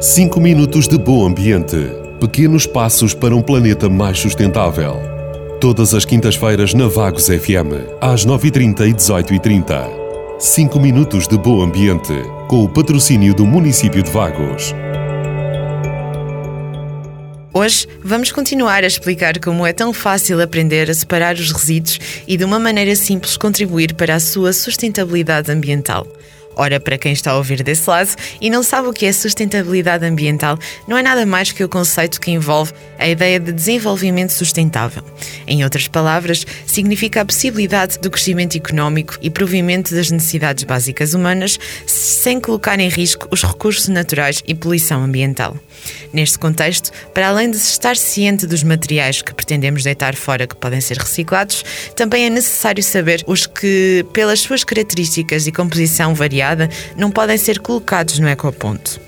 5 minutos de bom ambiente. Pequenos passos para um planeta mais sustentável. Todas as quintas-feiras na Vagos FM, às 9h30 e 18h30. 5 minutos de bom ambiente, com o patrocínio do município de Vagos. Hoje vamos continuar a explicar como é tão fácil aprender a separar os resíduos e de uma maneira simples contribuir para a sua sustentabilidade ambiental. Ora, para quem está a ouvir desse lado e não sabe o que é sustentabilidade ambiental, não é nada mais que o conceito que envolve a ideia de desenvolvimento sustentável. Em outras palavras, significa a possibilidade do crescimento económico e provimento das necessidades básicas humanas sem colocar em risco os recursos naturais e poluição ambiental. Neste contexto, para além de estar ciente dos materiais que pretendemos deitar fora que podem ser reciclados, também é necessário saber os que, pelas suas características e composição não podem ser colocados no ecoponto.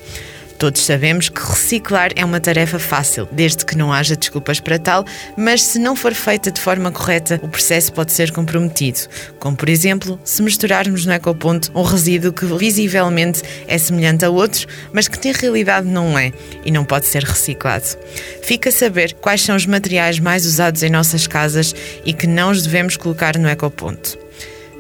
Todos sabemos que reciclar é uma tarefa fácil, desde que não haja desculpas para tal, mas se não for feita de forma correta, o processo pode ser comprometido. Como, por exemplo, se misturarmos no ecoponto um resíduo que visivelmente é semelhante a outro, mas que na realidade não é e não pode ser reciclado. Fica a saber quais são os materiais mais usados em nossas casas e que não os devemos colocar no ecoponto.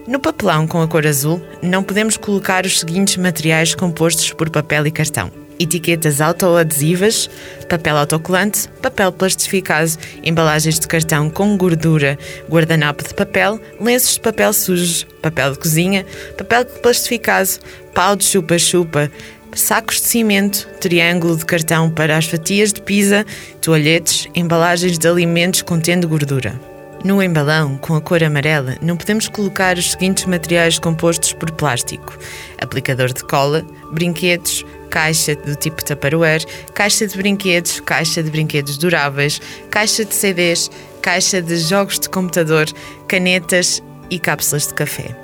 No papelão com a cor azul, não podemos colocar os seguintes materiais compostos por papel e cartão: etiquetas autoadesivas, papel autocolante, papel plastificado, embalagens de cartão com gordura, guardanapo de papel, lenços de papel sujo, papel de cozinha, papel plastificado, pau de chupa-chupa, sacos de cimento, triângulo de cartão para as fatias de pizza, toalhetes, embalagens de alimentos contendo gordura. No embalão, com a cor amarela, não podemos colocar os seguintes materiais compostos por plástico: aplicador de cola, brinquedos, caixa do tipo Tupperware, caixa de brinquedos, caixa de brinquedos duráveis, caixa de CDs, caixa de jogos de computador, canetas e cápsulas de café.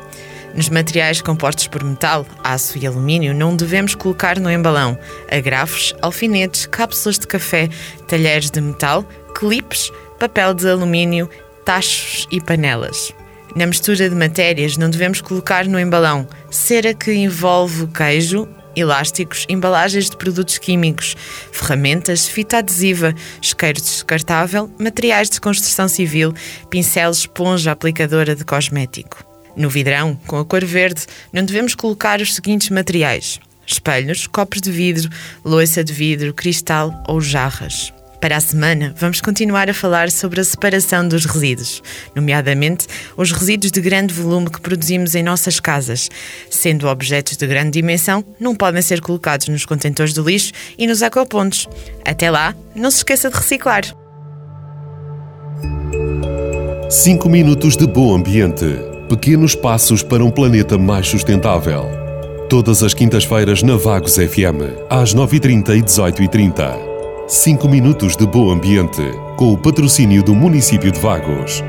Nos materiais compostos por metal, aço e alumínio, não devemos colocar no embalão agrafos, alfinetes, cápsulas de café, talheres de metal, clipes, papel de alumínio tachos e panelas. Na mistura de matérias, não devemos colocar no embalão cera que envolve queijo, elásticos, embalagens de produtos químicos, ferramentas, fita adesiva, isqueiro descartável, materiais de construção civil, pincel, esponja aplicadora de cosmético. No vidrão, com a cor verde, não devemos colocar os seguintes materiais: espelhos, copos de vidro, louça de vidro, cristal ou jarras. Para a semana, vamos continuar a falar sobre a separação dos resíduos, nomeadamente os resíduos de grande volume que produzimos em nossas casas. Sendo objetos de grande dimensão, não podem ser colocados nos contentores do lixo e nos ecopontos. Até lá, não se esqueça de reciclar. 5 minutos de bom ambiente. Pequenos passos para um planeta mais sustentável. Todas as quintas-feiras na Vagos FM, às 9h30 e 18h30. 5 minutos de bom ambiente, com o patrocínio do município de Vagos.